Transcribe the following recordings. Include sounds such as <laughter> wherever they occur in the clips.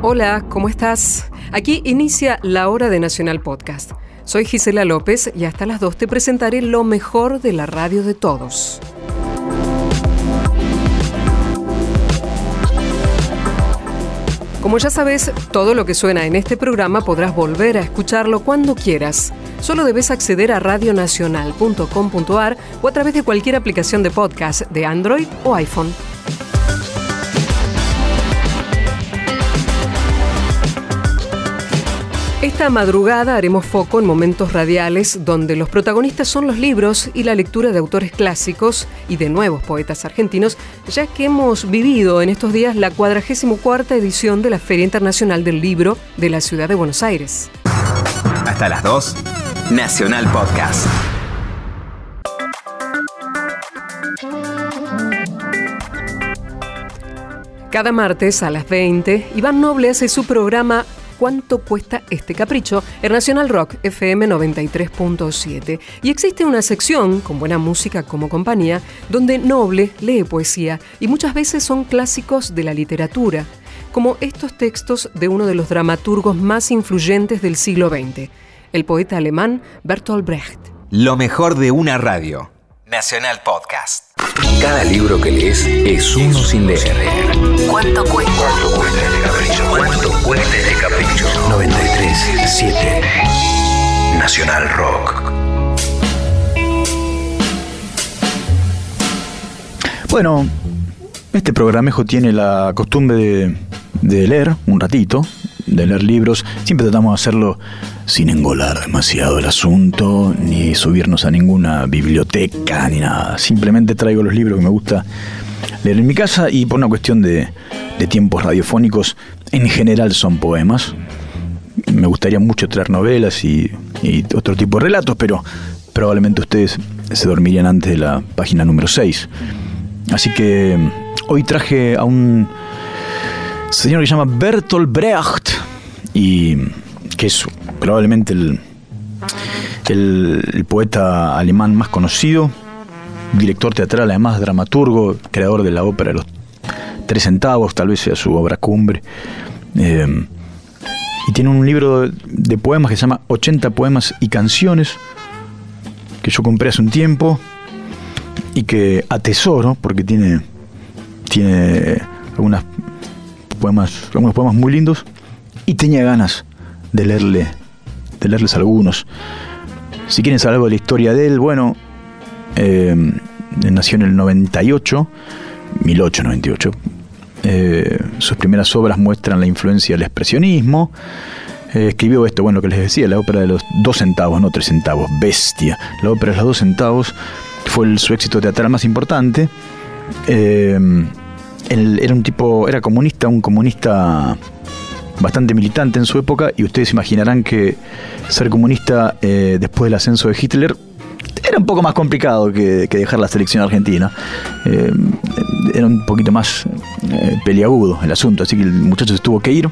Hola, ¿cómo estás? Aquí inicia la hora de Nacional Podcast. Soy Gisela López y hasta las 2 te presentaré lo mejor de la radio de todos. Como ya sabes, todo lo que suena en este programa podrás volver a escucharlo cuando quieras. Solo debes acceder a radionacional.com.ar o a través de cualquier aplicación de podcast de Android o iPhone. Esta madrugada haremos foco en momentos radiales donde los protagonistas son los libros y la lectura de autores clásicos y de nuevos poetas argentinos, ya que hemos vivido en estos días la 44 edición de la Feria Internacional del Libro de la Ciudad de Buenos Aires. Hasta las 2, Nacional Podcast. Cada martes a las 20, Iván Noble hace su programa cuánto cuesta este capricho en Nacional Rock FM 93.7. Y existe una sección, con buena música como compañía, donde Noble lee poesía y muchas veces son clásicos de la literatura, como estos textos de uno de los dramaturgos más influyentes del siglo XX, el poeta alemán Bertolt Brecht. Lo mejor de una radio. Nacional Podcast. Cada libro que lees es uno sin leer. ¿Cuánto cuesta? ¿Cuánto cuesta este capricho? ¿Cuánto cuesta este capricho? 93.7 Nacional Rock. Bueno, este programejo tiene la costumbre de, de leer un ratito, de leer libros. Siempre tratamos de hacerlo sin engolar demasiado el asunto, ni subirnos a ninguna biblioteca, ni nada. Simplemente traigo los libros que me gusta leer en mi casa y por una cuestión de, de tiempos radiofónicos, en general son poemas. Me gustaría mucho traer novelas y, y otro tipo de relatos, pero probablemente ustedes se dormirían antes de la página número 6. Así que hoy traje a un señor que se llama Bertolt Brecht y que es probablemente el, poeta alemán más conocido, director teatral, además dramaturgo, creador de la ópera los tres centavos, tal vez sea su obra cumbre. Eh, y tiene un libro de poemas que se llama 80 poemas y canciones, que yo compré hace un tiempo y que atesoro porque tiene, tiene algunas poemas, algunos poemas muy lindos y tenía ganas de leerle, de leerles algunos. Si quieren saber algo de la historia de él, bueno, eh, nació en el 98, 1898. Eh, sus primeras obras muestran la influencia del expresionismo. Eh, escribió esto, bueno, lo que les decía, la ópera de los dos centavos, no tres centavos, bestia. La ópera de los dos centavos fue su éxito teatral más importante. Eh, él era un tipo, era comunista, un comunista bastante militante en su época, y ustedes imaginarán que ser comunista eh, después del ascenso de Hitler era un poco más complicado que, dejar la selección argentina. Eh, era un poquito más eh, peliagudo el asunto, así que el muchacho se tuvo que ir.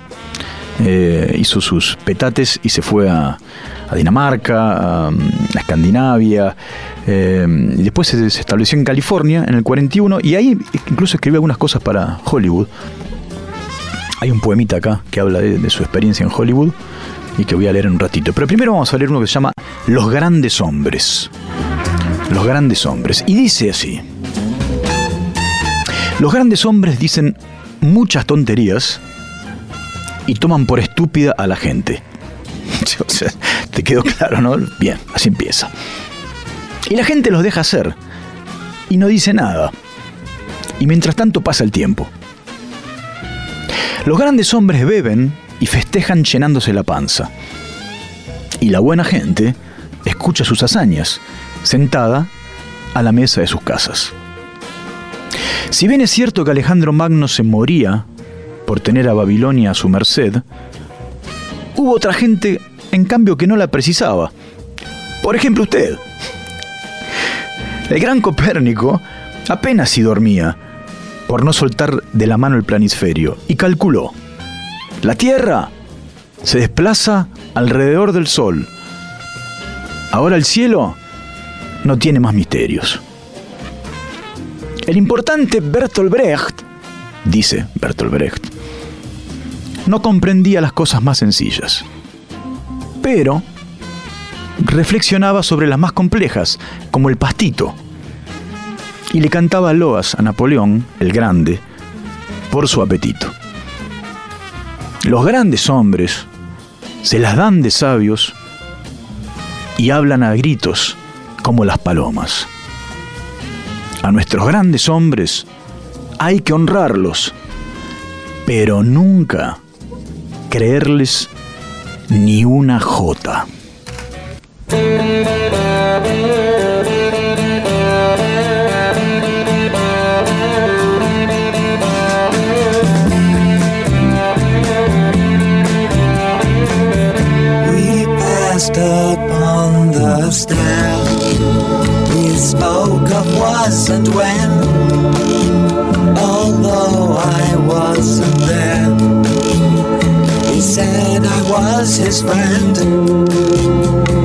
Eh, hizo sus petates y se fue a, Dinamarca, a, Escandinavia. después se, se estableció en California en el 41 y ahí incluso escribió algunas cosas para Hollywood. Hay un poemita acá que habla de, su experiencia en Hollywood y que voy a leer en un ratito. Pero primero vamos a leer uno que se llama Los grandes hombres. Los grandes hombres. Y dice así. Los grandes hombres dicen muchas tonterías y toman por estúpida a la gente. <laughs> Te quedó claro, ¿no? Bien, así empieza. Y la gente los deja hacer y no dice nada. Y mientras tanto pasa el tiempo. Los grandes hombres beben y festejan llenándose la panza. Y la buena gente escucha sus hazañas, sentada a la mesa de sus casas. Si bien es cierto que Alejandro Magno se moría por tener a Babilonia a su merced, hubo otra gente en cambio que no la precisaba. Por ejemplo usted. El gran Copérnico apenas si dormía, por no soltar de la mano el planisferio, y calculó. La Tierra se desplaza alrededor del Sol. Ahora el cielo no tiene más misterios. El importante Bertolt Brecht, dice Bertolt Brecht, no comprendía las cosas más sencillas, pero reflexionaba sobre las más complejas, como el pastito, y le cantaba loas a Napoleón, el Grande, por su apetito. Los grandes hombres se las dan de sabios y hablan a gritos como las palomas. A nuestros grandes hombres hay que honrarlos, pero nunca creerles ni una jota. The stair. We spoke of was and when, although I wasn't there. He said I was his friend,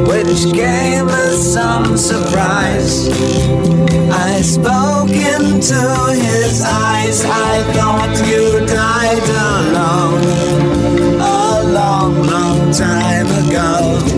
which came as some surprise. I spoke into his eyes. I thought you died alone a long, long time ago.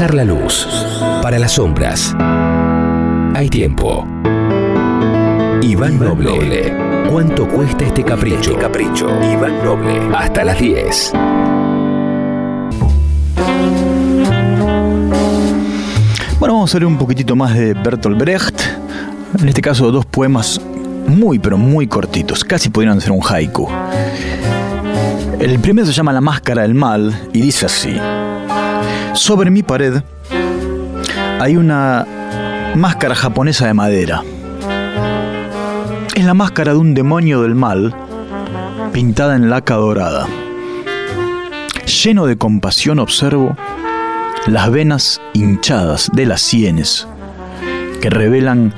La luz. Para las sombras. Hay tiempo. Iván Noble. ¿Cuánto cuesta este capricho? capricho. Iván Noble. Hasta las 10. vamos a leer un poquitito más de Bertolt Brecht. En este caso, dos poemas muy, pero muy cortitos. Casi podrían ser un haiku. El primero se llama La Máscara del Mal y dice así. Sobre mi pared hay una máscara japonesa de madera. Es la máscara de un demonio del mal pintada en laca dorada. Lleno de compasión observo las venas hinchadas de las sienes que revelan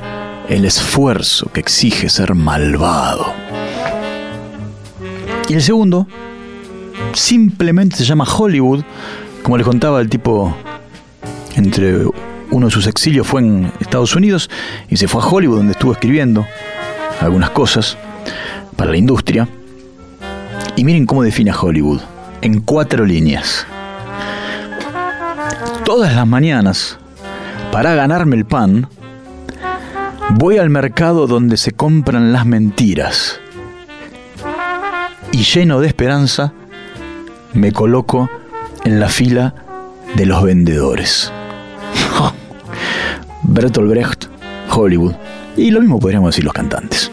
el esfuerzo que exige ser malvado. Y el segundo simplemente se llama Hollywood, como les contaba el tipo entre uno de sus exilios fue en Estados Unidos y se fue a Hollywood donde estuvo escribiendo algunas cosas para la industria. Y miren cómo define a Hollywood, en cuatro líneas. Todas las mañanas, para ganarme el pan, voy al mercado donde se compran las mentiras. Y lleno de esperanza, me coloco en la fila de los vendedores. <laughs> Bertolt Brecht, Hollywood. Y lo mismo podríamos decir los cantantes.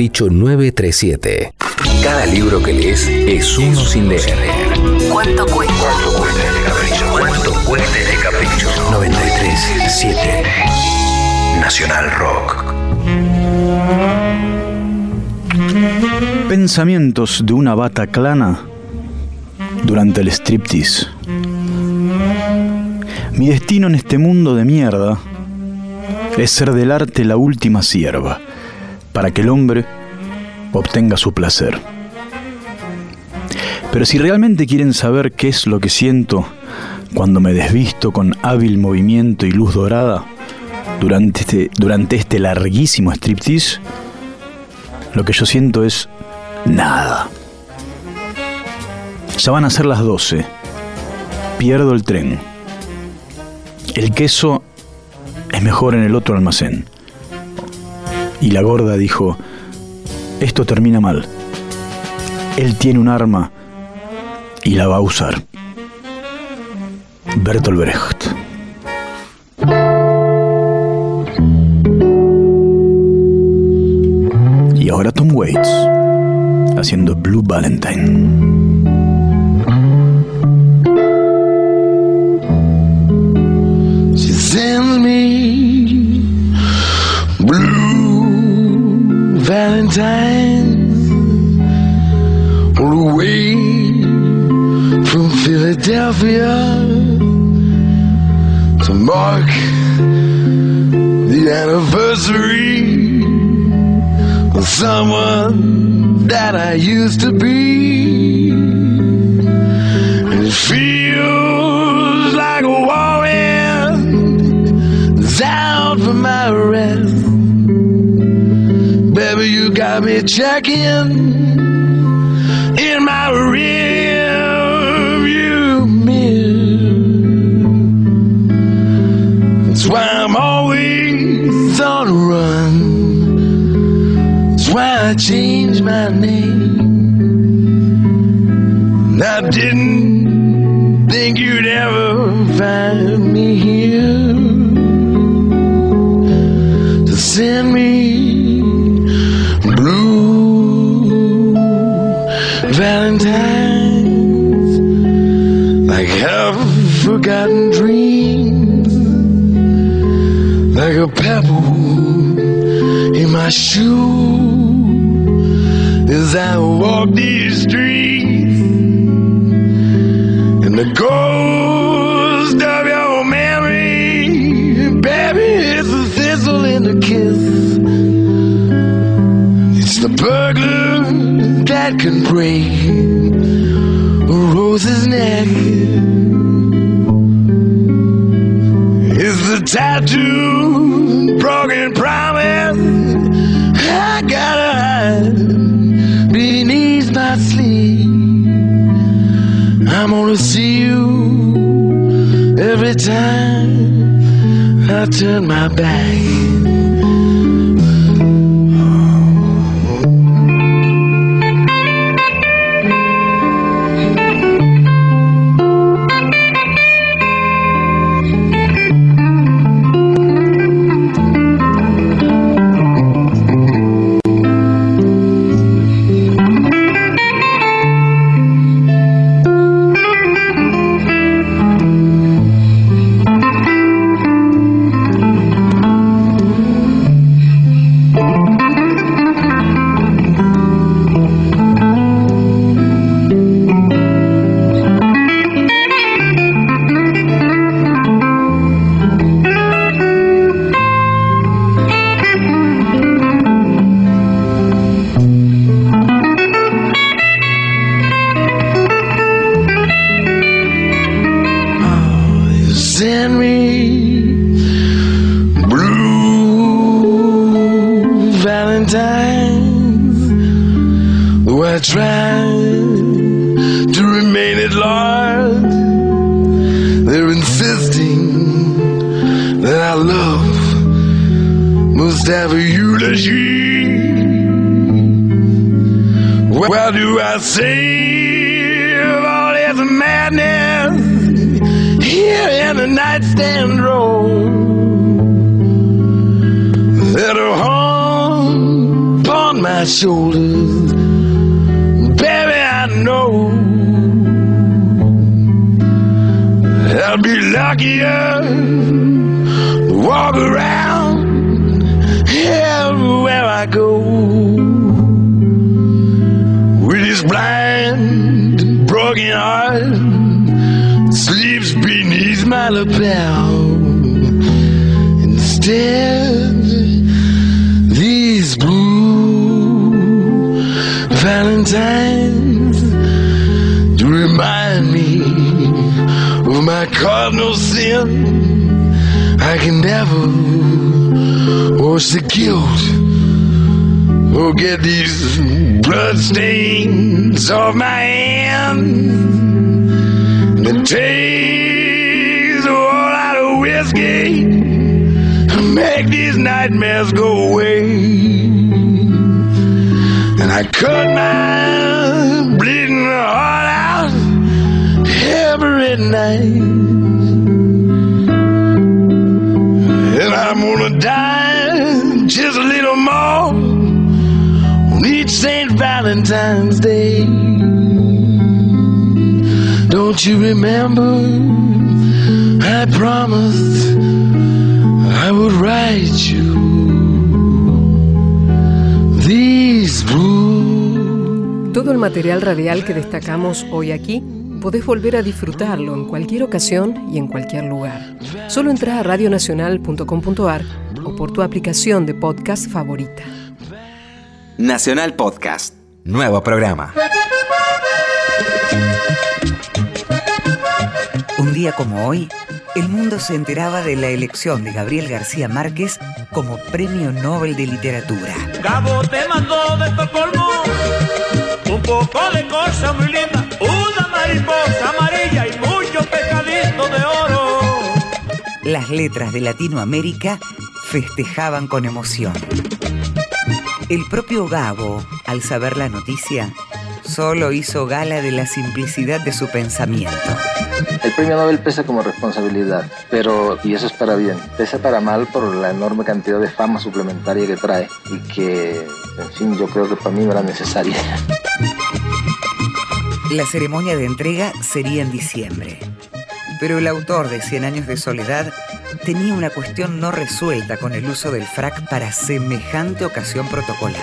Capricho 937. Cada libro que lees es uno sin leer. ¿Cuánto cuesta? ¿Cuánto cuesta este capricho? ¿Cuánto cuesta este capricho? 937 Nacional Rock. Pensamientos de una bata clana durante el striptease. Mi destino en este mundo de mierda es ser del arte la última sierva, para que el hombre obtenga su placer. Pero si realmente quieren saber qué es lo que siento cuando me desvisto con hábil movimiento y luz dorada durante este, durante este larguísimo striptease, lo que yo siento es nada. Ya van a ser las 12. Pierdo el tren. El queso es mejor en el otro almacén. Y la gorda dijo, esto termina mal. Él tiene un arma y la va a usar. Bertolt Brecht. Y ahora Tom Waits haciendo Blue Valentine. She sends me blue valentines all the way from Philadelphia to mark the anniversary of someone that I used to be. check in. My shoe as I walk these streets and the ghost of your memory baby it's a thistle in the kiss it's the burglar that can break a rose's neck. I'm gonna see you every time I turn my back. My. Instead, these blue valentines to remind me of my cardinal sin. I can never wash the guilt or get these blood stains off my hands. The taste these nightmares go away. And I cut my bleeding heart out every night. And I'm gonna die just a little more on each St. Valentine's Day. Don't you remember? I promised I would write you these blues. Todo el material radial que destacamos hoy aquí podés volver a disfrutarlo en cualquier ocasión y en cualquier lugar. Solo entra a radionacional.com.ar o por tu aplicación de podcast favorita. Nacional Podcast. Nuevo programa. Un día como hoy, el mundo se enteraba de la elección de Gabriel García Márquez como Premio Nobel de Literatura. Cabo te mandó de Estocolmo un poco de cosa muy linda, una mariposa amarilla y mucho pescadito de oro. Las letras de Latinoamérica festejaban con emoción. El propio Gabo, al saber la noticia, solo hizo gala de la simplicidad de su pensamiento. El premio Nobel pesa como responsabilidad, pero, y eso es para bien, pesa para mal por la enorme cantidad de fama suplementaria que trae y que, en fin, yo creo que para mí no era necesaria. La ceremonia de entrega sería en diciembre. Pero el autor de Cien años de soledad tenía una cuestión no resuelta con el uso del frac para semejante ocasión protocolar.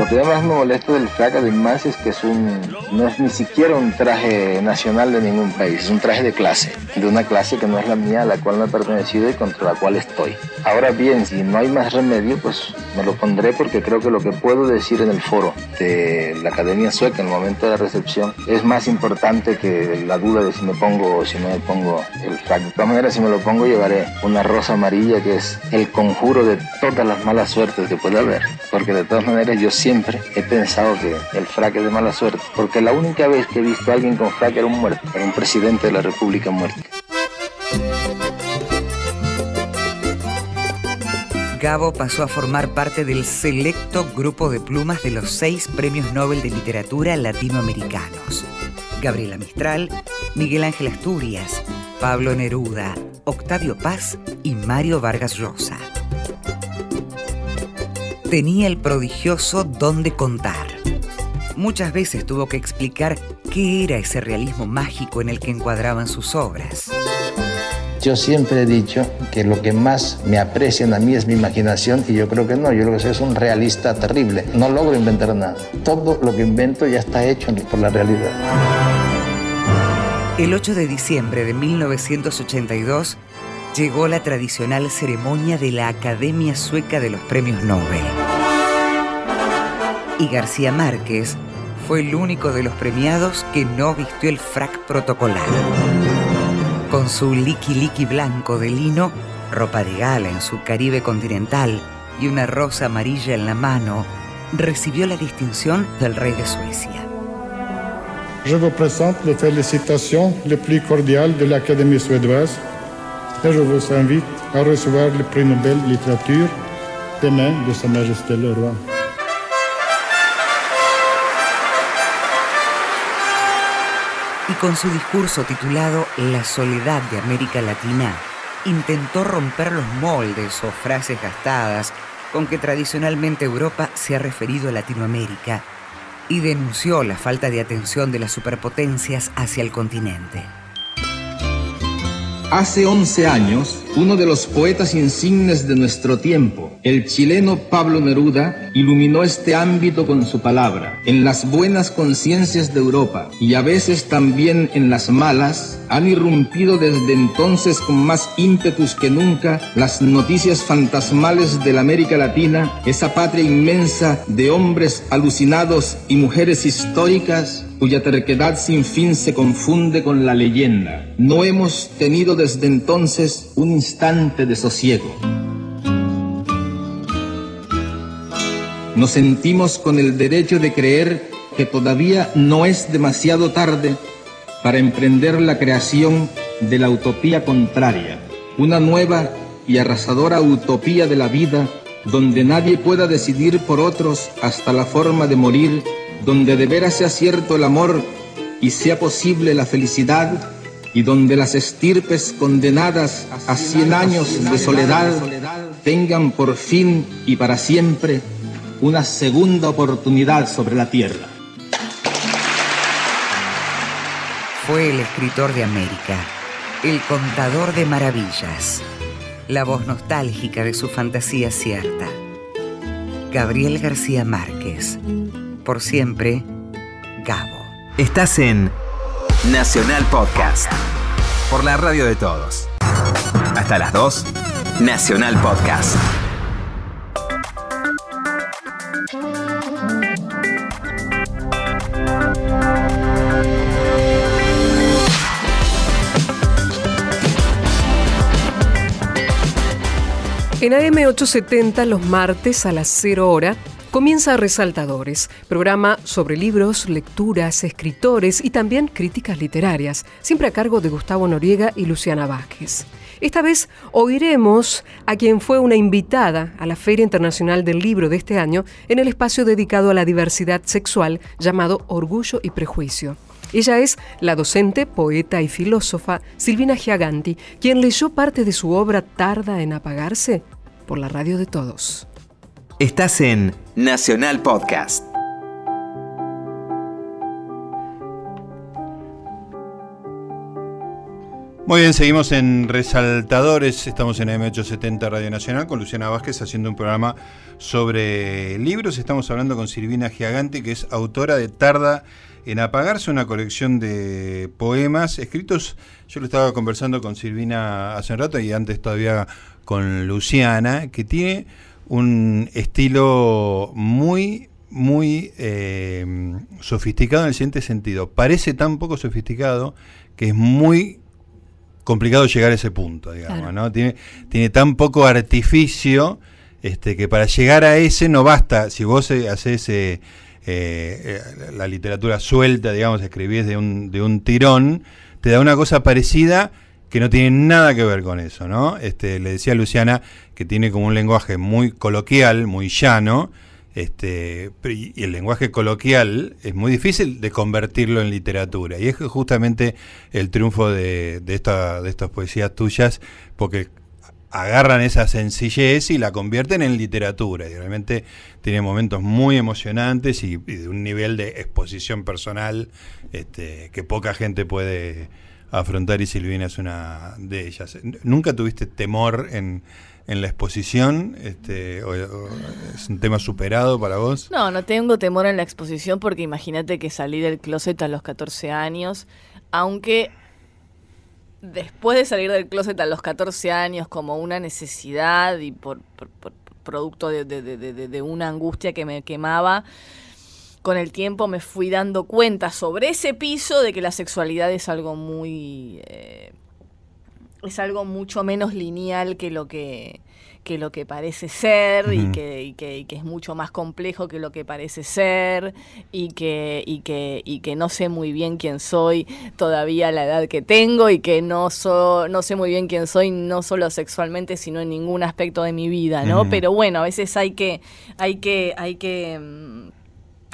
Lo que más me molesta del frac además es que es un, no es ni siquiera un traje nacional de ningún país, es un traje de clase, de una clase que no es la mía, a la cual no he pertenecido y contra la cual estoy. Ahora bien, si no hay más remedio, pues me lo pondré porque creo que lo que puedo decir en el foro de la Academia Sueca en el momento de la recepción es más importante que la duda de si me pongo o si no me pongo el frac. De todas maneras, si me lo pongo, llevaré una rosa amarilla que es el conjuro de todas las malas suertes que puede haber. Porque de todas maneras, yo siempre he pensado que el frac es de mala suerte. Porque la única vez que he visto a alguien con frac era un muerto, era un presidente de la República muerto. Gabo pasó a formar parte del selecto grupo de plumas de los seis premios Nobel de Literatura latinoamericanos. Gabriela Mistral, Miguel Ángel Asturias, Pablo Neruda, Octavio Paz y Mario Vargas Llosa. Tenía el prodigioso don de contar. Muchas veces tuvo que explicar qué era ese realismo mágico en el que encuadraban sus obras. Yo siempre he dicho que lo que más me aprecian a mí es mi imaginación y yo creo que no, yo lo que soy es un realista terrible. No logro inventar nada. Todo lo que invento ya está hecho por la realidad. El 8 de diciembre de 1982 llegó la tradicional ceremonia de la Academia Sueca de los Premios Nobel. Y García Márquez fue el único de los premiados que no vistió el frac protocolar. Con su liqui liqui blanco de lino, ropa de gala en su Caribe continental y una rosa amarilla en la mano, recibió la distinción del rey de Suecia. Je vous présente les félicitations les plus cordiales de l'Académie suédoise vous invite à recevoir le prix Nobel littérature des de Sa Majesté le Roi. Y con su discurso titulado La soledad de América Latina, intentó romper los moldes o frases gastadas con que tradicionalmente Europa se ha referido a Latinoamérica y denunció la falta de atención de las superpotencias hacia el continente. Hace 11 años, uno de los poetas insignes de nuestro tiempo, el chileno Pablo Neruda, iluminó este ámbito con su palabra. En las buenas conciencias de Europa y a veces también en las malas, han irrumpido desde entonces con más ímpetus que nunca las noticias fantasmales de la América Latina, esa patria inmensa de hombres alucinados y mujeres históricas cuya terquedad sin fin se confunde con la leyenda. No hemos tenido desde entonces un instante de sosiego. Nos sentimos con el derecho de creer que todavía no es demasiado tarde para emprender la creación de la utopía contraria, una nueva y arrasadora utopía de la vida donde nadie pueda decidir por otros hasta la forma de morir donde de veras sea cierto el amor y sea posible la felicidad, y donde las estirpes condenadas a cien años de soledad tengan por fin y para siempre una segunda oportunidad sobre la tierra. Fue el escritor de América, el contador de maravillas, la voz nostálgica de su fantasía cierta. Gabriel García Márquez, por siempre, Gabo. Estás en Nacional Podcast. Por la radio de todos. Hasta las 2. Nacional Podcast. En AM870 los martes a las 0 hora Comienza Resaltadores, programa sobre libros, lecturas, escritores y también críticas literarias, siempre a cargo de Gustavo Noriega y Luciana Vázquez. Esta vez oiremos a quien fue una invitada a la Feria Internacional del Libro de este año en el espacio dedicado a la diversidad sexual llamado Orgullo y Prejuicio. Ella es la docente, poeta y filósofa Silvina Giaganti, quien leyó parte de su obra Tarda en apagarse por la radio de todos. Estás en Nacional Podcast. Muy bien, seguimos en Resaltadores, estamos en M870 Radio Nacional con Luciana Vázquez haciendo un programa sobre libros. Estamos hablando con Silvina Giagante, que es autora de Tarda en Apagarse, una colección de poemas escritos. Yo lo estaba conversando con Silvina hace un rato y antes todavía con Luciana, que tiene un estilo muy, muy eh, sofisticado en el siguiente sentido. Parece tan poco sofisticado que es muy complicado llegar a ese punto, digamos, ¿no? Tiene, tiene tan poco artificio este, que para llegar a ese no basta, si vos eh, haces eh, la literatura suelta, digamos, escribís de un, de un tirón, te da una cosa parecida que no tiene nada que ver con eso, ¿no? Este, le decía a Luciana que tiene como un lenguaje muy coloquial, muy llano, este, y el lenguaje coloquial es muy difícil de convertirlo en literatura. Y es justamente el triunfo de, de, esta, de estas poesías tuyas, porque agarran esa sencillez y la convierten en literatura. Y realmente tiene momentos muy emocionantes y, y de un nivel de exposición personal este, que poca gente puede afrontar y Silvina es una de ellas. ¿Nunca tuviste temor en, en la exposición? Este, ¿Es un tema superado para vos? No, no tengo temor en la exposición porque imagínate que salí del closet a los 14 años, aunque después de salir del closet a los 14 años como una necesidad y por, producto de, de una angustia que me quemaba, con el tiempo me fui dando cuenta sobre ese piso de que la sexualidad es algo muy... Eh, es algo mucho menos lineal que lo que, que lo que parece ser y, que, y, que, es mucho más complejo que lo que parece ser y que, y que, y que no sé muy bien quién soy todavía a la edad que tengo y que no, so, no sé muy bien quién soy no solo sexualmente sino en ningún aspecto de mi vida, ¿no? Pero bueno, a veces hay que, hay que, hay que mm,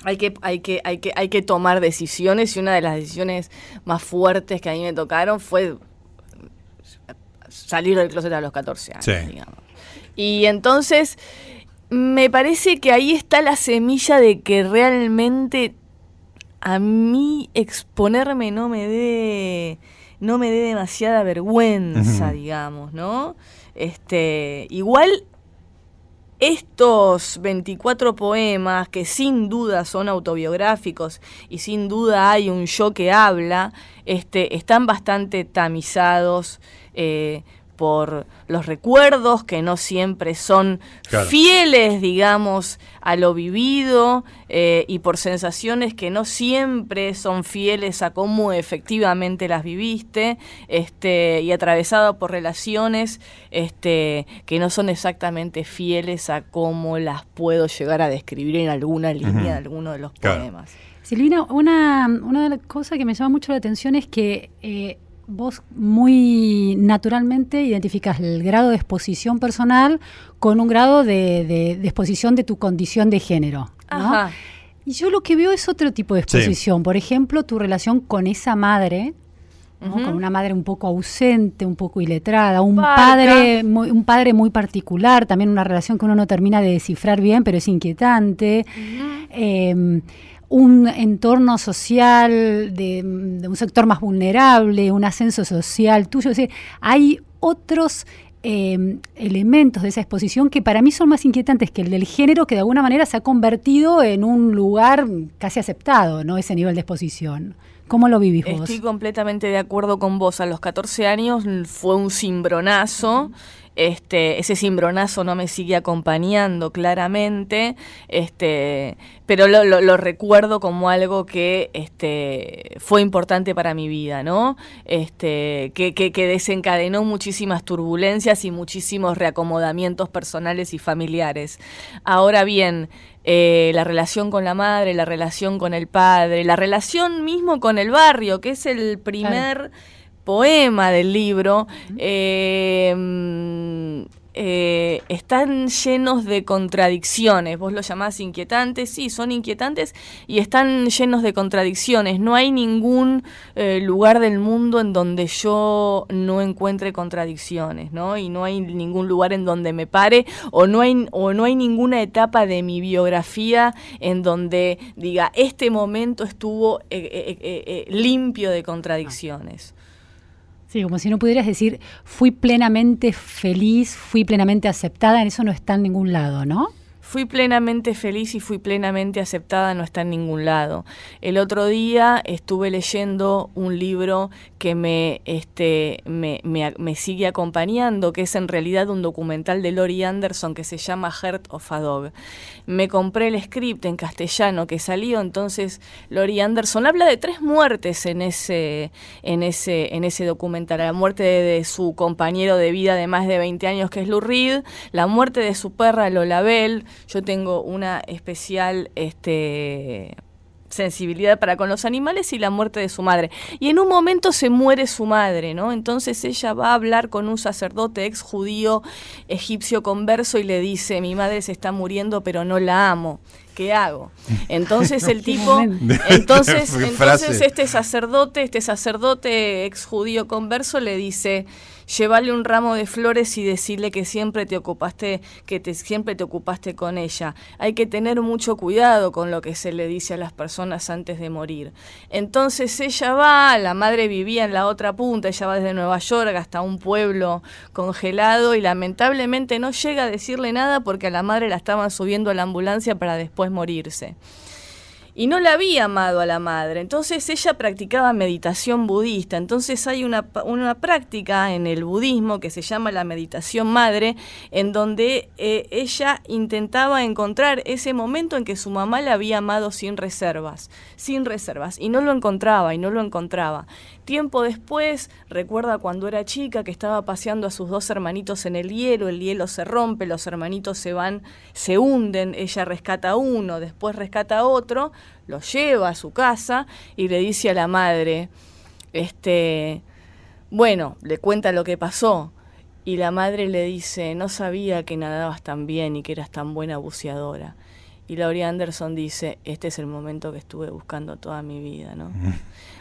hay que, hay, que, hay, que, hay que tomar decisiones y una de las decisiones más fuertes que a mí me tocaron fue salir del closet a los 14 años, digamos. Y entonces me parece que ahí está la semilla de que realmente a mí exponerme no me dé no me dé demasiada vergüenza, digamos, ¿no? Este, igual estos 24 poemas, que sin duda son autobiográficos y sin duda hay un yo que habla, este, están bastante tamizados eh, por los recuerdos, que no siempre son Claro. fieles, digamos, a lo vivido, eh, y por sensaciones que no siempre son fieles a cómo efectivamente las viviste, este, y atravesado por relaciones este, que no son exactamente fieles a cómo las puedo llegar a describir en alguna línea de alguno de los Claro. poemas. Silvina, una, una de las cosas que me llama mucho la atención es que eh, vos muy naturalmente identificas el grado de exposición personal con un grado de, de- de exposición de tu condición de género. ¿no? Ajá. Y yo lo que veo es otro tipo de Sí. exposición. Por ejemplo, tu relación con esa madre, ¿no? con una madre un poco ausente, un poco iletrada, un padre, muy, un padre muy particular, también una relación que uno no termina de descifrar bien, pero es inquietante. Eh, un entorno social de, un sector más vulnerable, un ascenso social tuyo. Hay otros eh, elementos de esa exposición que para mí son más inquietantes que el del género, que de alguna manera se ha convertido en un lugar casi aceptado, ¿no? Ese nivel de exposición. ¿Cómo lo vivís vos? Estoy completamente de acuerdo con vos. A los 14 años fue un cimbronazo. Este, ese cimbronazo no me sigue acompañando claramente, este, pero lo, lo- lo recuerdo como algo que este, fue importante para mi vida, ¿no? Este, que, que- que desencadenó muchísimas turbulencias y muchísimos reacomodamientos personales y familiares. Ahora bien, eh, la relación con la madre, la relación con el padre, la relación mismo con el barrio, que es el primer poema del libro, eh, mm, eh, están llenos de contradicciones. Vos lo llamás inquietantes, sí, son inquietantes y están llenos de contradicciones. No hay ningún eh, lugar del mundo en donde yo no encuentre contradicciones, ¿no? Y no hay ningún lugar en donde me pare o no hay, o no hay ninguna etapa de mi biografía en donde diga, este momento estuvo eh, limpio de contradicciones. Como si no pudieras decir, fui plenamente feliz, fui plenamente aceptada, en eso no está en ningún lado, ¿no? Fui plenamente feliz y fui plenamente aceptada, no está en ningún lado. El otro día estuve leyendo un libro que me, este, me, me- sigue acompañando, que es en realidad un documental de Lori Anderson que se llama Heart of a Dog. Me compré el script en castellano que salió, entonces Lori Anderson habla de tres muertes en ese, en ese, en ese documental. La muerte de, de su compañero de vida de más de 20 años, que es Lou Reed, la muerte de su perra Lola Bell. Yo tengo una especial este, sensibilidad para con los animales y la muerte de su madre. Y en un momento se muere su madre, ¿no? Entonces ella va a hablar con un sacerdote ex judío egipcio converso y le dice, mi madre se está muriendo pero no la amo. ¿Qué hago? <laughs> Entonces el tipo, <laughs> entonces, entonces este sacerdote, este sacerdote ex judío converso le dice, llévale un ramo de flores y decirle que siempre te ocupaste, que siempre te ocupaste con ella. Hay que tener mucho cuidado con lo que se le dice a las personas antes de morir. Entonces ella va, la madre vivía en la otra punta, ella va desde Nueva York hasta un pueblo congelado y lamentablemente no llega a decirle nada porque a la madre la estaban subiendo a la ambulancia para después morirse y no la había amado a la madre. Entonces ella practicaba meditación budista. Entonces hay una, una práctica en el budismo que se llama la meditación madre, en donde eh, ella intentaba encontrar ese momento en que su mamá la había amado sin reservas, sin reservas, y no lo encontraba, y no lo encontraba. Tiempo después, recuerda cuando era chica que estaba paseando a sus dos hermanitos en el hielo, el hielo se rompe, los hermanitos se van, se hunden, ella rescata a uno, después rescata a otro, lo lleva a su casa y le dice a la madre, este, bueno, le cuenta lo que pasó. Y la madre le dice, no sabía que nadabas tan bien y que eras tan buena buceadora. Y Laurie Anderson dice, este es el momento que estuve buscando toda mi vida, ¿no?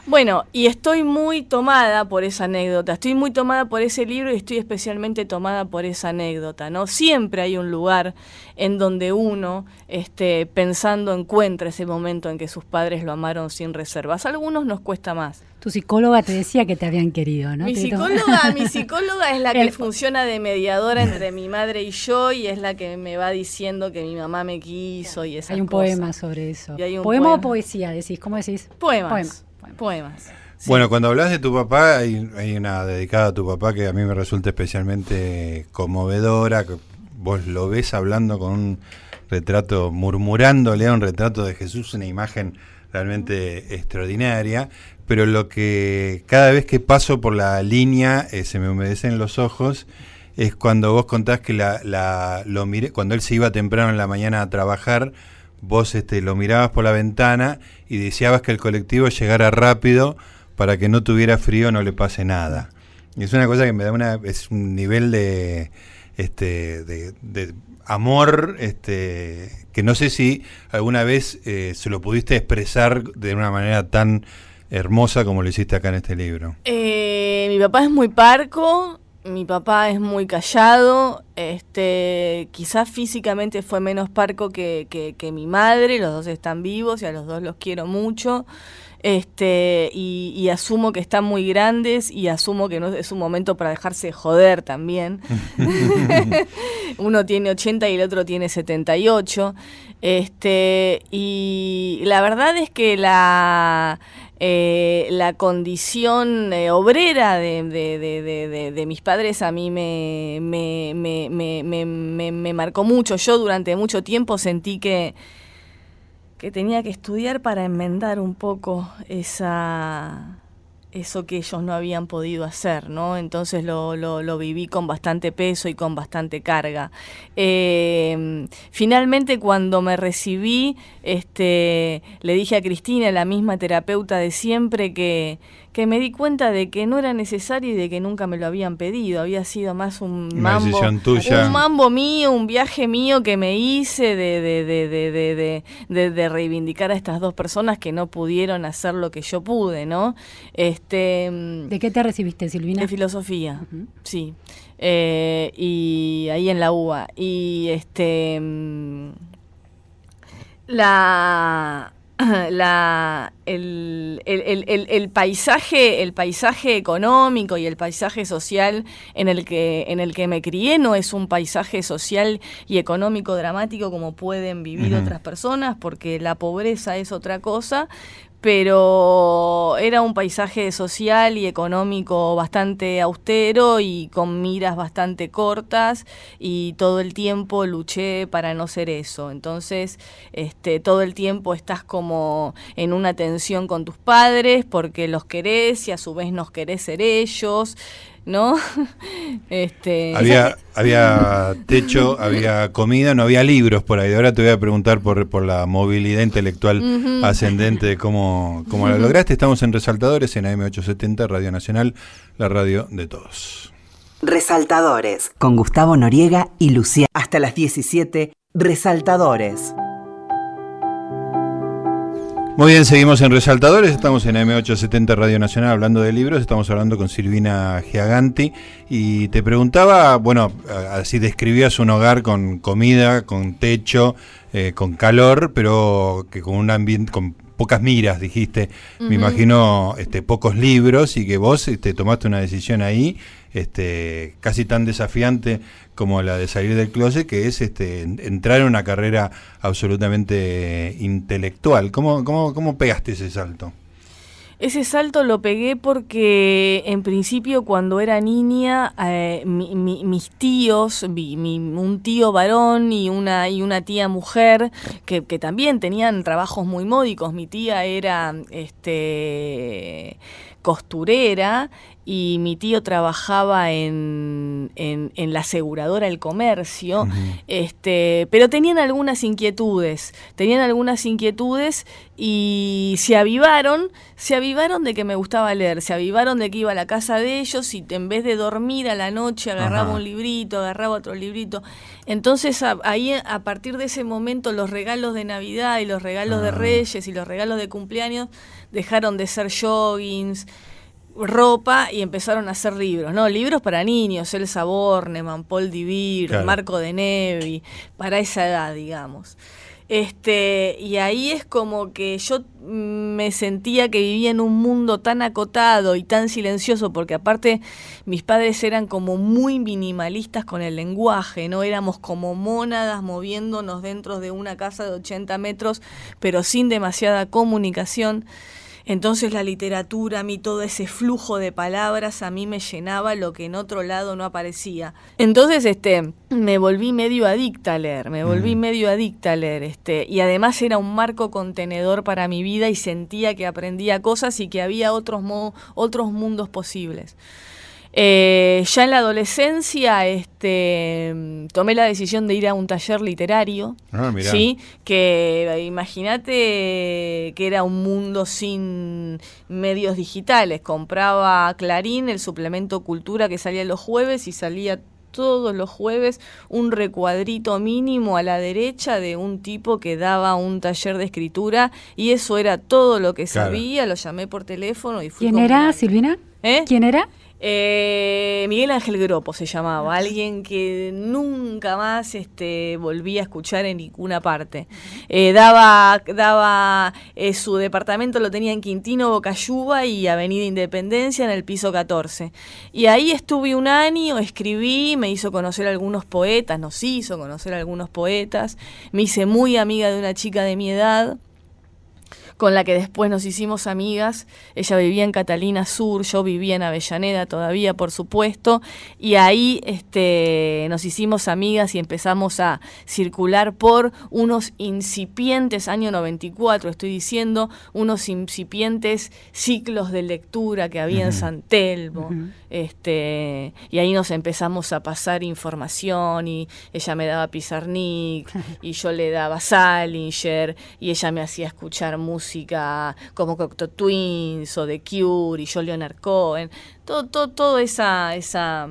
Bueno, y estoy muy tomada por esa anécdota, estoy muy tomada por ese libro y estoy especialmente tomada por esa anécdota, ¿no? Siempre hay un lugar en donde uno, este, pensando, encuentra ese momento en que sus padres lo amaron sin reservas. A algunos nos cuesta más. Tu psicóloga te decía que te habían querido, ¿no? Mi psicóloga, mi <laughs> psicóloga es la que El- funciona de mediadora entre mi madre y yo y es la que me va diciendo que mi mamá me quiso y esas Hay un cosas. poema sobre eso. Y hay un ¿Poema o poesía? Decís, ¿cómo decís? Poemas. Poemas. Bueno, cuando hablas de tu papá, hay, hay una dedicada a tu papá que a mí me resulta especialmente conmovedora. Vos lo ves hablando con un retrato, murmurándole a un retrato de Jesús, una imagen realmente extraordinaria. Pero lo que cada vez que paso por la línea eh, se me humedecen los ojos es cuando vos contás que la, la- lo miré, cuando él se iba temprano en la mañana a trabajar, vos este, lo mirabas por la ventana y deseabas que el colectivo llegara rápido para que no tuviera frío, no le pase nada. Y es una cosa que me da una, es un nivel de, este, de, de amor, este, que no sé si alguna vez eh, se lo pudiste expresar de una manera tan hermosa como lo hiciste acá en este libro. Eh, mi papá es muy parco, mi papá es muy callado, este, quizás físicamente fue menos parco que, que- que mi madre, los dos están vivos y a los dos los quiero mucho. Este, y, y asumo que están muy grandes y asumo que no es un momento para dejarse joder también. <laughs> Uno tiene 80 y el otro tiene 78. Este, y la verdad es que la, eh, la condición eh, obrera de, de- de- de- mis padres a mí me- me- me- me marcó mucho. Yo durante mucho tiempo sentí que, que tenía que estudiar para enmendar un poco esa eso que ellos no habían podido hacer, ¿no? Entonces lo, lo- viví con bastante peso y con bastante carga. Eh, finalmente cuando me recibí, este, le dije a Cristina, la misma terapeuta de siempre, que, que me di cuenta de que no era necesario y de que nunca me lo habían pedido. Había sido más un mambo, tuya. un mambo mío, un viaje mío que me hice de, de, de, de, de, de- de- de reivindicar a estas dos personas que no pudieron hacer lo que yo pude, ¿no? Este, ¿De qué te recibiste, Silvina? de filosofía, sí. Eh, y ahí en la UBA. Y este. mm, La. <laughs> La, el, el- el- el- el paisaje el paisaje económico y el paisaje social en el que en el que me crié no es un paisaje social y económico dramático como pueden vivir otras personas porque la pobreza es otra cosa pero era un paisaje social y económico bastante austero y con miras bastante cortas y todo el tiempo luché para no ser eso. Entonces, este, todo el tiempo estás como en una tensión con tus padres porque los querés y a su vez nos querés ser ellos, ¿no? <laughs> este, Había, había techo, había comida, no había libros por ahí. Ahora te voy a preguntar por, por la movilidad intelectual ascendente, de cómo, cómo la Ujú. lograste. Estamos en Resaltadores, en AM870, Radio Nacional, la radio de todos. Resaltadores, con Gustavo Noriega y Lucía. Hasta las 17, Resaltadores. Muy bien, seguimos en Resaltadores, estamos en AM870 Radio Nacional hablando de libros, estamos hablando con Silvina Giaganti y te preguntaba, bueno, así describías un hogar con comida, con techo, eh, con calor, pero que con un ambiente, con pocas miras, dijiste, me imagino este, pocos libros y que vos este, tomaste una decisión ahí este, casi tan desafiante como la de salir del closet, que es este, en- entrar en una carrera absolutamente intelectual. ¿Cómo, cómo, cómo pegaste ese salto? Ese salto lo pegué porque en principio cuando era niña eh, mi- mi- mis tíos, un tío varón y una, y una tía mujer que, que también tenían trabajos muy módicos. Mi tía era este costurera y mi tío trabajaba en, en, en la aseguradora El Comercio, este, pero tenían algunas inquietudes, tenían algunas inquietudes y se avivaron, se avivaron de que me gustaba leer, se avivaron de que iba a la casa de ellos y en vez de dormir a la noche agarraba Ajá. un librito, agarraba otro librito. Entonces a- ahí a partir de ese momento los regalos de Navidad y los regalos de Ah. Reyes y los regalos de cumpleaños dejaron de ser joggings, ropa y empezaron a hacer libros, ¿no? Libros para niños, Elsa Bornemann, Paul Divir, Claro. Marco de Nevi, para esa edad, digamos. Este, y ahí es como que yo me sentía que vivía en un mundo tan acotado y tan silencioso, porque aparte mis padres eran como muy minimalistas con el lenguaje, ¿no? Éramos como mónadas moviéndonos dentro de una casa de 80 metros, pero sin demasiada comunicación. Entonces la literatura, a mí todo ese flujo de palabras, a mí me llenaba lo que en otro lado no aparecía. Entonces, este, me volví medio adicta a leer, me volví medio adicta a leer, este, y además era un marco contenedor para mi vida y sentía que aprendía cosas y que había otros, mo- otros mundos posibles. Eh, ya en la adolescencia este, tomé la decisión de ir a un taller literario. Ah, mirá. ¿sí? Que imagínate que era un mundo sin medios digitales. Compraba Clarín, el suplemento Cultura que salía los jueves y salía todos los jueves un recuadrito mínimo a la derecha de un tipo que daba un taller de escritura y eso era todo lo que Claro. sabía. Lo llamé por teléfono y fui ¿Quién era, Silvina? ¿Eh? ¿Quién era? Eh, Miguel Ángel Gropo se llamaba, alguien que nunca más este, volví a escuchar en ninguna parte. Eh, daba daba eh, su departamento lo tenía en Quintino, Bocayuba y Avenida Independencia en el piso 14. Y ahí estuve un año, escribí, me hizo conocer algunos poetas, nos hizo conocer algunos poetas, me hice muy amiga de una chica de mi edad con la que después nos hicimos amigas. Ella vivía en Catalina Sur, yo vivía en Avellaneda todavía, por supuesto, y ahí este, nos hicimos amigas y empezamos a circular por unos incipientes, año 94, estoy diciendo, unos incipientes ciclos de lectura que había en. San Telmo. Este, y ahí nos empezamos a pasar información y ella me daba Pizarnik <laughs> y yo le daba Salinger y ella me hacía escuchar música como Cocteau Twins o The Cure y yo Leonard Cohen, todo, todo, todo esa, esa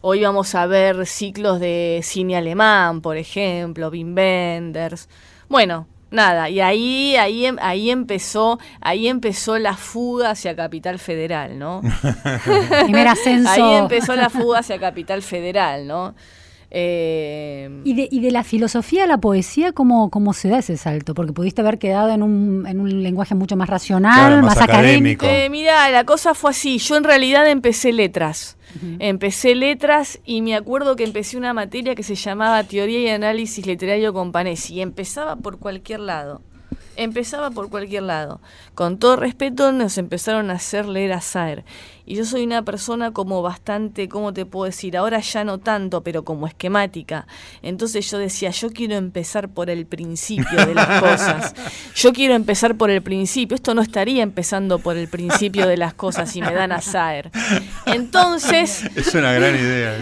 o íbamos a ver ciclos de cine alemán, por ejemplo, Wim Wenders. Bueno, nada, y ahí, ahí, em- ahí empezó, ahí empezó la fuga hacia Capital Federal, ¿no? <laughs> Primer ascenso. Ahí empezó la fuga hacia Capital Federal, ¿no? Eh, ¿Y de, y de la filosofía a la poesía, ¿cómo, cómo se da ese salto? Porque pudiste haber quedado en un, en un lenguaje mucho más racional, Claro, más, más académico. Eh, mira, la cosa fue así. Yo en realidad empecé letras. Empecé letras y me acuerdo que empecé una materia que se llamaba Teoría y Análisis Literario con Panesi. Y empezaba por cualquier lado. Empezaba por cualquier lado. Con todo respeto, nos empezaron a hacer leer a Saer. Y yo soy una persona como bastante, ¿cómo te puedo decir? Ahora ya no tanto, pero como esquemática. Entonces yo decía, yo quiero empezar por el principio de las cosas. <laughs> Yo quiero empezar por el principio. Esto no estaría empezando por el principio de las cosas si me dan a Saer. Entonces, Es una gran idea.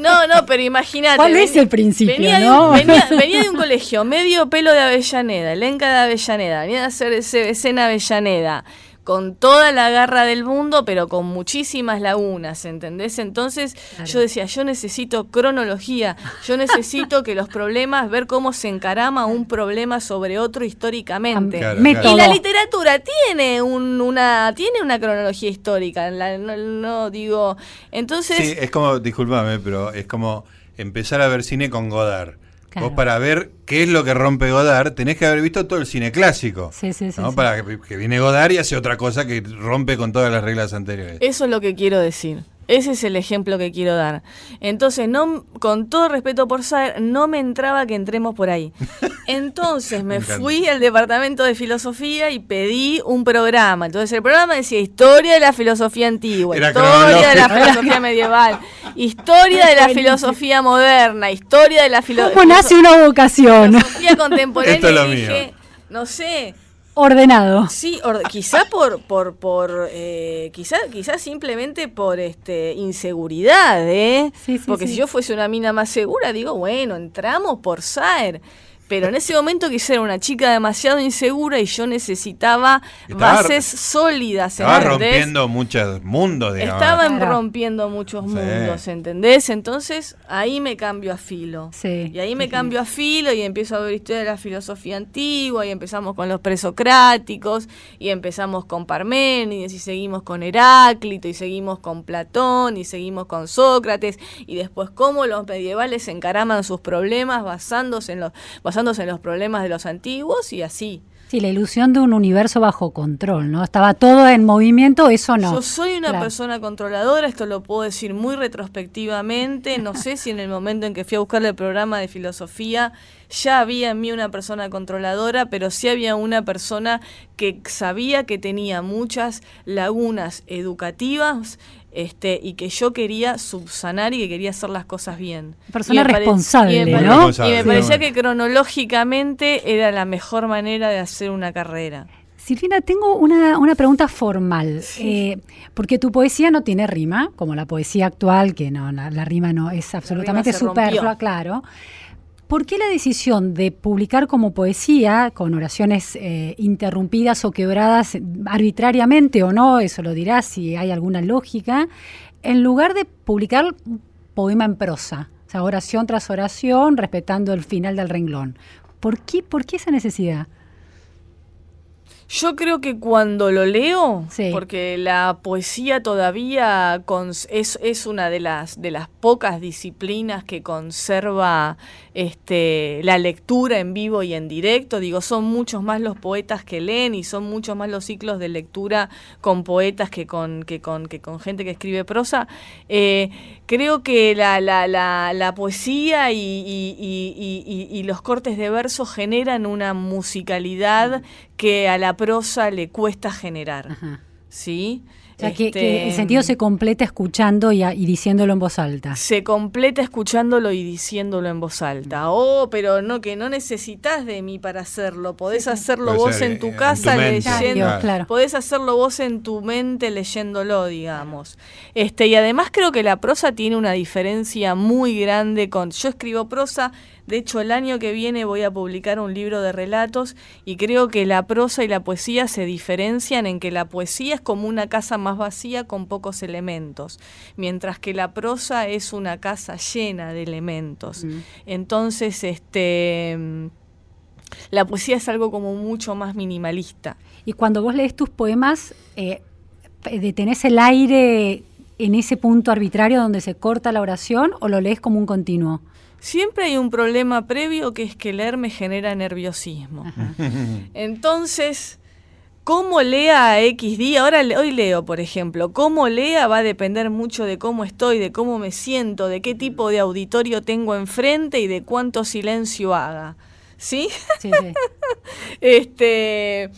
no, no, pero imagínate. ¿Cuál es el principio, Venía, de no? un, venía, venía de un colegio, medio pelo de Avellaneda, Elenca de Avellaneda, venía a hacer ese escena Avellaneda, con toda la garra del mundo, pero con muchísimas lagunas, ¿entendés? Entonces yo decía, yo necesito cronología, yo necesito que los problemas, ver cómo se encarama un problema sobre otro históricamente. Claro. Y la literatura tiene un- una tiene una cronología histórica, la- no, no digo, entonces Sí, es como, discúlpame, pero es como empezar a ver cine con Godard. Vos para ver qué es lo que rompe Godard, tenés que haber visto todo el cine clásico. Sí, sí, sí, ¿no? sí. Para que, que viene Godard y hace otra cosa que rompe con todas las reglas anteriores. Eso es lo que quiero decir. Ese es el ejemplo que quiero dar. Entonces, no, con todo respeto por Saer, no me entraba que entremos por ahí. <laughs> Entonces me, fui al departamento de filosofía y pedí un programa. Entonces el programa decía historia de la filosofía antigua, Era historia de la filosofía medieval, historia de la filosofía moderna, historia de la filo- ¿Cómo nace una vocación? filosofía contemporánea. Esto es lo mío. no sé, Ordenado. Sí, or- quizá por, por, por eh, quizá, quizá simplemente por este inseguridad, ¿eh? Porque sí. si yo fuese una mina más segura, digo, bueno, entramos por Saer. Pero en ese momento quise era una chica demasiado insegura y yo necesitaba Estaba- bases sólidas. Estaba ¿entendés? rompiendo muchos mundos, digamos. Estaban Claro. rompiendo muchos Sí. mundos, ¿entendés? Entonces ahí me cambio a filo. Sí. Y ahí me cambio a filo y empiezo a ver historia de la filosofía antigua y empezamos con los presocráticos y empezamos con Parménides y seguimos con Heráclito y seguimos con Platón y seguimos con Sócrates y después cómo los medievales encaraman sus problemas basándose en los, basándose en los problemas de los antiguos y así. Sí, la ilusión de un universo bajo control, ¿no? Estaba todo en movimiento, eso no. Yo soy una Claro. persona controladora, esto lo puedo decir muy retrospectivamente. No sé si en el momento en que fui a buscar el programa de filosofía ya había en mí una persona controladora, pero sí había una persona que sabía que tenía muchas lagunas educativas. Este, y que yo quería subsanar y que quería hacer las cosas bien. Persona responsable, y me pare- ¿no? Y me Responsable, parecía bueno. que cronológicamente era la mejor manera de hacer una carrera. Silvina, tengo una, una pregunta formal, eh, porque tu poesía no tiene rima, como la poesía actual, que no, la, la rima no es absolutamente superflua, claro. ¿Por qué la decisión de publicar como poesía, con oraciones eh, interrumpidas o quebradas arbitrariamente o no, eso lo dirás si hay alguna lógica, en lugar de publicar poema en prosa, o sea, oración tras oración, respetando el final del renglón? ¿Por qué, por qué esa necesidad? Yo creo que cuando lo leo, porque la poesía todavía es, es una de las, de las pocas disciplinas que conserva este, la lectura en vivo y en directo, digo, son muchos más los poetas que leen y son muchos más los ciclos de lectura con poetas que con, que con, que con gente que escribe prosa. Eh, creo que la, la, la, la poesía y, y- y- y- y- y los cortes de verso generan una musicalidad que a la prosa le cuesta generar. ¿Sí? O sea, que, que el Este, sentido se completa escuchando y, a- y diciéndolo en voz alta. se completa escuchándolo y diciéndolo en voz alta. Oh, pero no, que no necesitas de mí para hacerlo. Podés hacerlo Puede vos ser, en tu en casa tu leyendo. claro. Claro. Podés hacerlo vos en tu mente leyéndolo, digamos. Este, y además creo que la prosa tiene una diferencia muy grande con. Yo escribo prosa. De hecho, el año que viene voy a publicar un libro de relatos y creo que la prosa y la poesía se diferencian en que la poesía es como una casa más vacía con pocos elementos, mientras que la prosa es una casa llena de elementos. Entonces, este mm, la poesía es algo como mucho más minimalista. Y cuando vos lees tus poemas, eh, ¿detenés el aire en ese punto arbitrario donde se corta la oración o lo lees como un continuo? Siempre hay un problema previo que es que leer me genera nerviosismo. <laughs> Entonces, cómo lea a X día, ahora hoy leo, por ejemplo, cómo lea va a depender mucho de cómo estoy, de cómo me siento, de qué tipo de auditorio tengo enfrente y de cuánto silencio haga. ¿Sí? Sí, <laughs> este,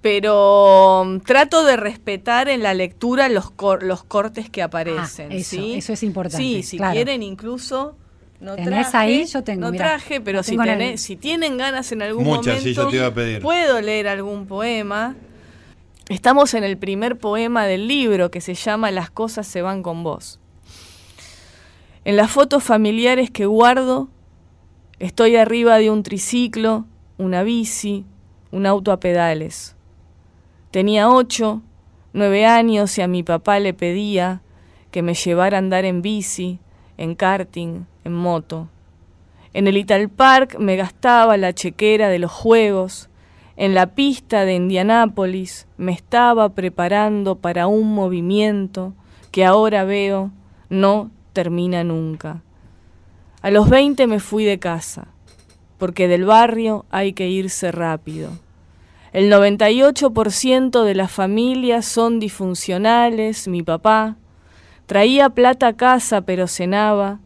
pero mm, trato de respetar en la lectura los, cor- los cortes que aparecen. Ah, eso, ¿sí? eso es importante, Sí, si claro. quieren incluso no ¿Tenés traje, ahí? Yo tengo, no mirá. traje, pero si, el- tienen ganas en algún Muchas, momento, sí, yo te iba a pedir. puedo leer algún poema. Estamos en el primer poema del libro que se llama Las cosas se van con vos. En las fotos familiares que guardo, estoy arriba de un triciclo, una bici, un auto a pedales. Tenía ocho, nueve años y a mi papá le pedía que me llevara a andar en bici, en karting, en moto. En el Ital Park me gastaba la chequera de los juegos. En la pista de Indianápolis me estaba preparando para un movimiento que ahora veo no termina nunca. A los 20 me fui de casa, porque del barrio hay que irse rápido. El 98% de las familias son disfuncionales, mi papá. Traía plata a casa pero cenaba.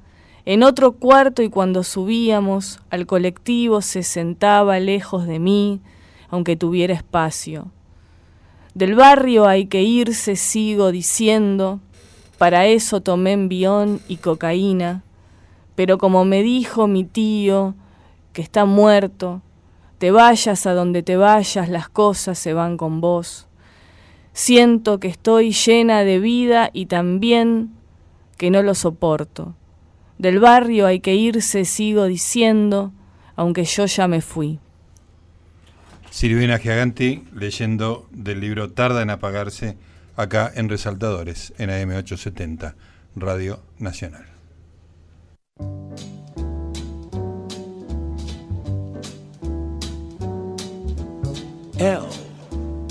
En otro cuarto y cuando subíamos al colectivo se sentaba lejos de mí, aunque tuviera espacio. Del barrio hay que irse, sigo diciendo, para eso tomé envión y cocaína, pero como me dijo mi tío, que está muerto, te vayas a donde te vayas, las cosas se van con vos. Siento que estoy llena de vida y también que no lo soporto. Del barrio hay que irse, sigo diciendo, aunque yo ya me fui. Silvina Giaganti leyendo del libro Tarda en apagarse acá en Resaltadores, en AM870, Radio Nacional. L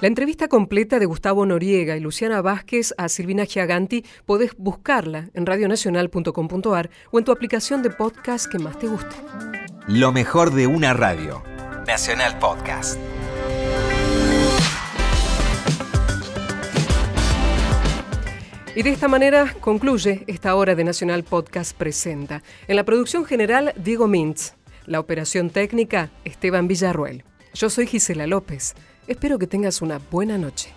La entrevista completa de Gustavo Noriega y Luciana Vázquez a Silvina Giaganti podés buscarla en radionacional.com.ar o en tu aplicación de podcast que más te guste. Lo mejor de una radio. Nacional Podcast. Y de esta manera concluye esta hora de Nacional Podcast Presenta. En la producción general, Diego Mintz. La operación técnica, Esteban Villarruel. Yo soy Gisela López. Espero que tengas una buena noche.